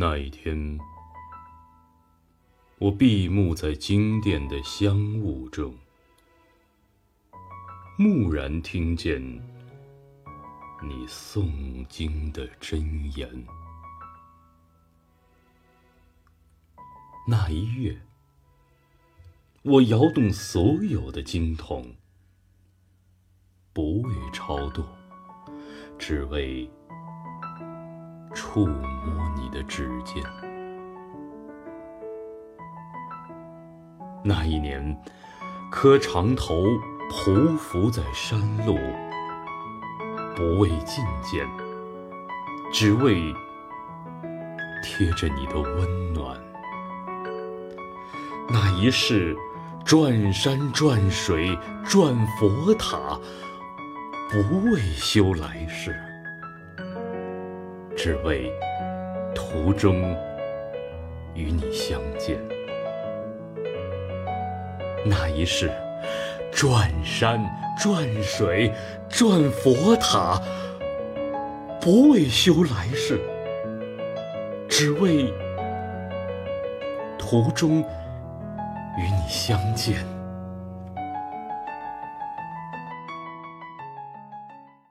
那一天，我闭目在经殿的香雾中，蓦然听见你诵经的真言。那一月，我摇动所有的经筒，不为超度，只为。触摸你的指尖。那一年，磕长头匍匐在山路，不为觐见，只为贴着你的温暖。那一世，转山转水转佛塔，不为修来世。只为途中与你相见。那一世，转山转水转佛塔，不为修来世，只为途中与你相见。